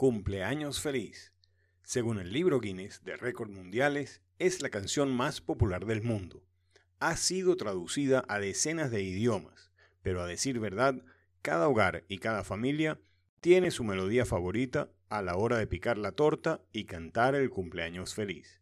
Cumpleaños feliz. Según el libro Guinness de récords mundiales, es la canción más popular del mundo. Ha sido traducida a decenas de idiomas, pero a decir verdad, cada hogar y cada familia tiene su melodía favorita a la hora de picar la torta y cantar el cumpleaños feliz.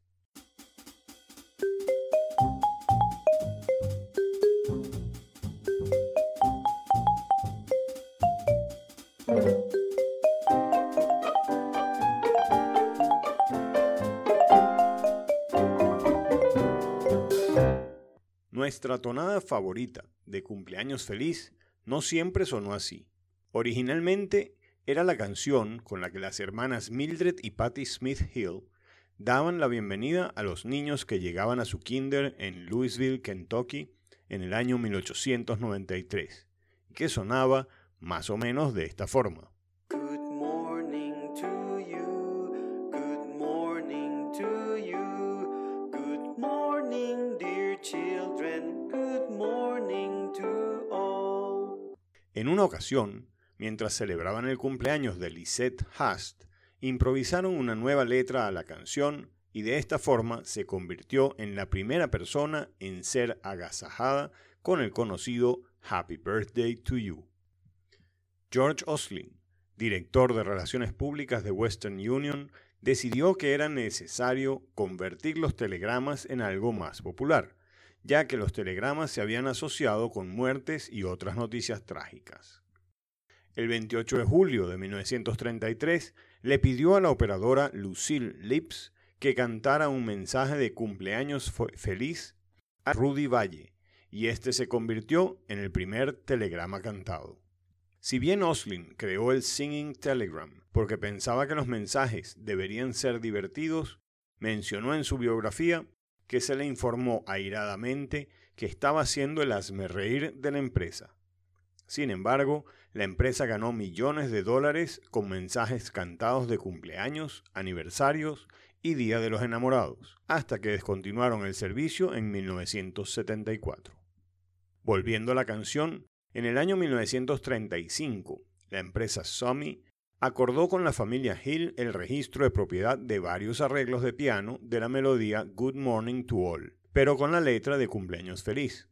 Nuestra tonada favorita de cumpleaños feliz no siempre sonó así. Originalmente era la canción con la que las hermanas Mildred y Patty Smith Hill daban la bienvenida a los niños que llegaban a su kinder en Louisville, Kentucky, en el año 1893, que sonaba más o menos de esta forma. En una ocasión, mientras celebraban el cumpleaños de Lisette Hast, improvisaron una nueva letra a la canción y de esta forma se convirtió en la primera persona en ser agasajada con el conocido Happy Birthday to You. George Oslin, director de Relaciones Públicas de Western Union, decidió que era necesario convertir los telegramas en algo más popular, ya que los telegramas se habían asociado con muertes y otras noticias trágicas. El 28 de julio de 1933 le pidió a la operadora Lucille Lips que cantara un mensaje de cumpleaños feliz a Rudy Valle, y este se convirtió en el primer telegrama cantado. Si bien Oslin creó el Singing Telegram porque pensaba que los mensajes deberían ser divertidos, mencionó en su biografía que se le informó airadamente que estaba haciendo el reír de la empresa. Sin embargo, la empresa ganó millones de dólares con mensajes cantados de cumpleaños, aniversarios y Día de los Enamorados, hasta que descontinuaron el servicio en 1974. Volviendo a la canción, en el año 1935, la empresa Sony acordó con la familia Hill el registro de propiedad de varios arreglos de piano de la melodía Good Morning to All, pero con la letra de Cumpleaños Feliz.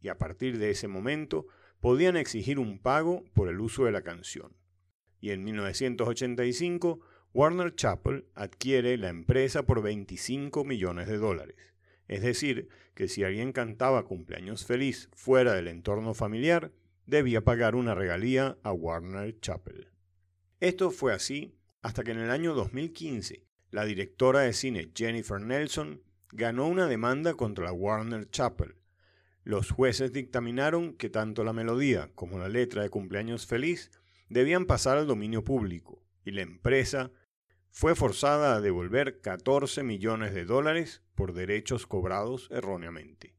Y a partir de ese momento podían exigir un pago por el uso de la canción. Y en 1985, Warner Chappell adquiere la empresa por 25 millones de dólares. Es decir, que si alguien cantaba Cumpleaños Feliz fuera del entorno familiar, debía pagar una regalía a Warner Chappell. Esto fue así hasta que en el año 2015 la directora de cine Jennifer Nelson ganó una demanda contra la Warner Chapel. Los jueces dictaminaron que tanto la melodía como la letra de Cumpleaños Feliz debían pasar al dominio público y la empresa fue forzada a devolver 14 millones de dólares por derechos cobrados erróneamente.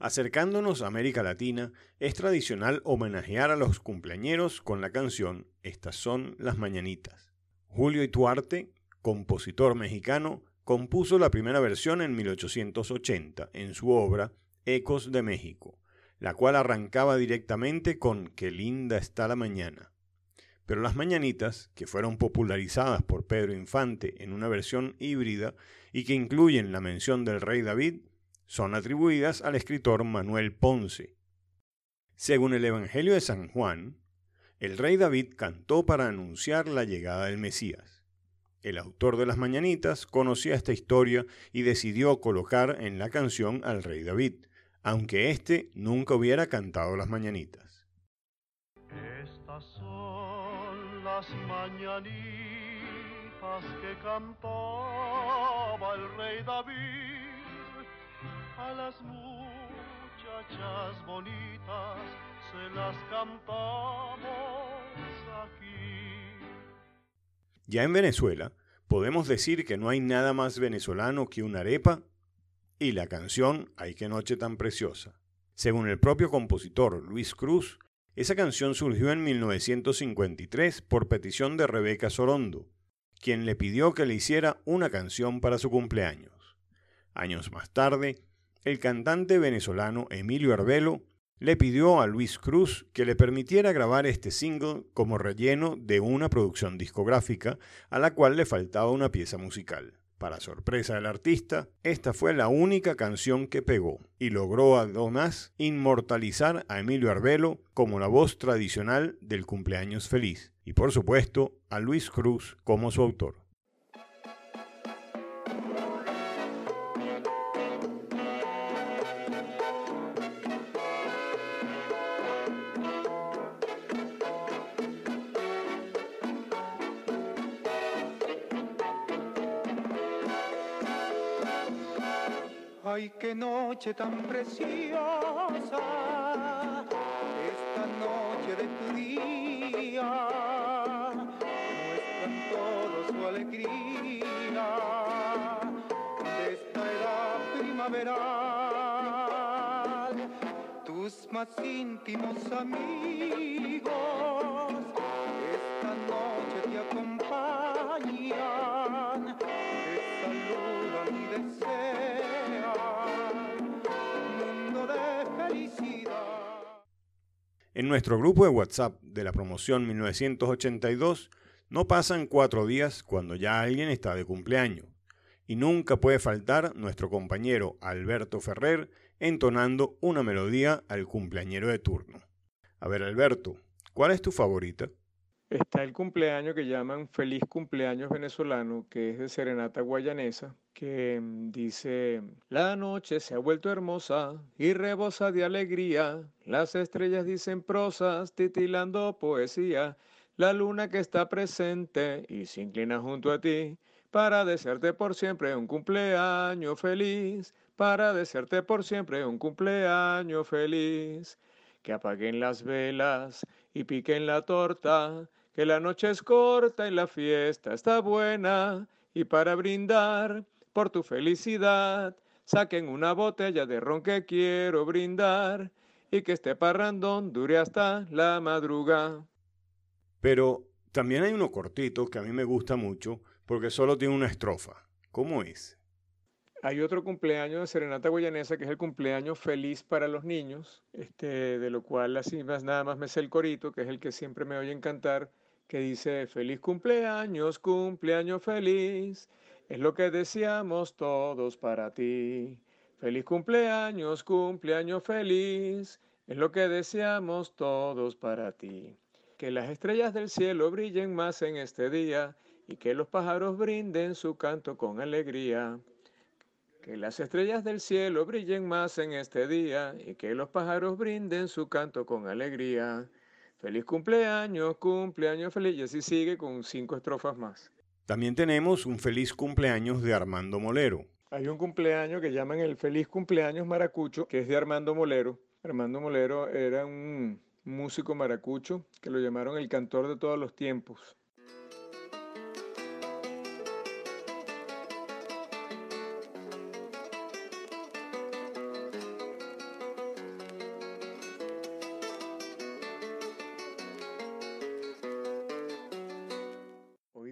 Acercándonos a América Latina, es tradicional homenajear a los cumpleañeros con la canción Estas son las mañanitas. Julio Ituarte, compositor mexicano, compuso la primera versión en 1880 en su obra Ecos de México, la cual arrancaba directamente con Qué linda está la mañana. Pero las mañanitas, que fueron popularizadas por Pedro Infante en una versión híbrida y que incluyen la mención del rey David, son atribuidas al escritor Manuel Ponce. Según el Evangelio de San Juan, el rey David cantó para anunciar la llegada del Mesías. El autor de las Mañanitas conocía esta historia y decidió colocar en la canción al rey David, aunque éste nunca hubiera cantado las Mañanitas. Estas son las mañanitas que cantaba el rey David a las muchachas bonitas se las cantamos aquí. Ya en Venezuela, podemos decir que no hay nada más venezolano que una arepa y la canción Ay qué noche tan preciosa. Según el propio compositor Luis Cruz, esa canción surgió en 1953 por petición de Rebeca Sorondo, quien le pidió que le hiciera una canción para su cumpleaños. Años más tarde, el cantante venezolano Emilio Arbelo le pidió a Luis Cruz que le permitiera grabar este single como relleno de una producción discográfica a la cual le faltaba una pieza musical. Para sorpresa del artista, esta fue la única canción que pegó y logró además inmortalizar a Emilio Arbelo como la voz tradicional del cumpleaños feliz y por supuesto a Luis Cruz como su autor. Ay, qué noche tan preciosa, esta noche de tu día, muestran todo su alegría de esta era primaveral. Tus más íntimos amigos, En nuestro grupo de WhatsApp de la promoción 1982 no pasan cuatro días cuando ya alguien está de cumpleaños. Y nunca puede faltar nuestro compañero Alberto Ferrer entonando una melodía al cumpleañero de turno. A ver, Alberto, ¿cuál es tu favorita? Está el cumpleaños que llaman Feliz Cumpleaños Venezolano, que es de Serenata Guayanesa, que dice, la noche se ha vuelto hermosa y rebosa de alegría, las estrellas dicen prosas, titilando poesía, la luna que está presente y se inclina junto a ti, para desearte por siempre un cumpleaños feliz, para desearte por siempre un cumpleaños feliz, que apaguen las velas y piquen la torta, que la noche es corta y la fiesta está buena, y para brindar por tu felicidad, saquen una botella de ron que quiero brindar, y que este parrandón dure hasta la madrugada. Pero también hay uno cortito que a mí me gusta mucho porque solo tiene una estrofa. ¿Cómo es? Hay otro cumpleaños de Serenata Guayanesa que es el cumpleaños feliz para los niños, este, de lo cual así más nada más me sé el corito, que es el que siempre me oyen cantar, que dice feliz cumpleaños, cumpleaños feliz, es lo que deseamos todos para ti. Feliz cumpleaños, cumpleaños feliz, es lo que deseamos todos para ti. Que las estrellas del cielo brillen más en este día y que los pájaros brinden su canto con alegría. Que las estrellas del cielo brillen más en este día y que los pájaros brinden su canto con alegría. Feliz cumpleaños, cumpleaños feliz. Y así sigue con cinco estrofas más. También tenemos un feliz cumpleaños de Armando Molero. Hay un cumpleaños que llaman el Feliz Cumpleaños Maracucho, que es de Armando Molero. Armando Molero era un músico maracucho que lo llamaron el cantor de todos los tiempos.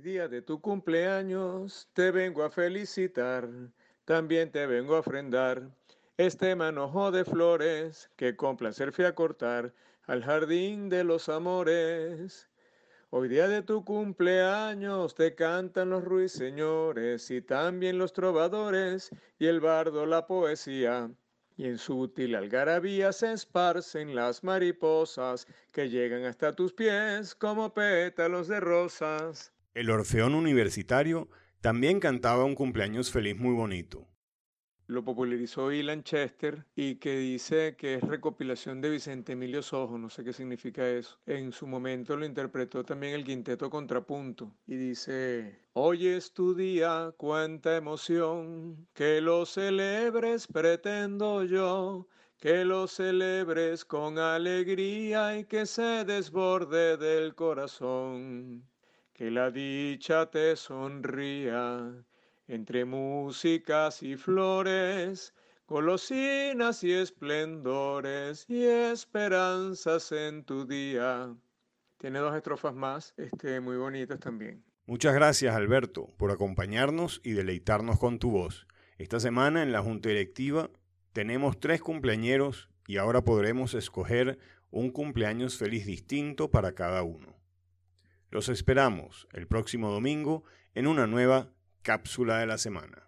Día de tu cumpleaños te vengo a felicitar, también te vengo a ofrendar este manojo de flores que con placer fui a cortar al jardín de los amores. Hoy día de tu cumpleaños te cantan los ruiseñores y también los trovadores y el bardo la poesía. Y en sutil algarabía se esparcen las mariposas que llegan hasta tus pies como pétalos de rosas. El Orfeón Universitario también cantaba un cumpleaños feliz muy bonito. Lo popularizó Ilan Chester y que dice que es recopilación de Vicente Emilio Sojo, no sé qué significa eso. En su momento lo interpretó también el quinteto Contrapunto y dice, Hoy es tu día, cuánta emoción, que lo celebres pretendo yo, que lo celebres con alegría y que se desborde del corazón, que la dicha te sonría entre músicas y flores, golosinas y esplendores y esperanzas en tu día. Tiene dos estrofas más, este, muy bonitas también. Muchas gracias Alberto por acompañarnos y deleitarnos con tu voz. Esta semana en la Junta Directiva tenemos tres cumpleañeros y ahora podremos escoger un cumpleaños feliz distinto para cada uno. Los esperamos el próximo domingo en una nueva cápsula de la semana.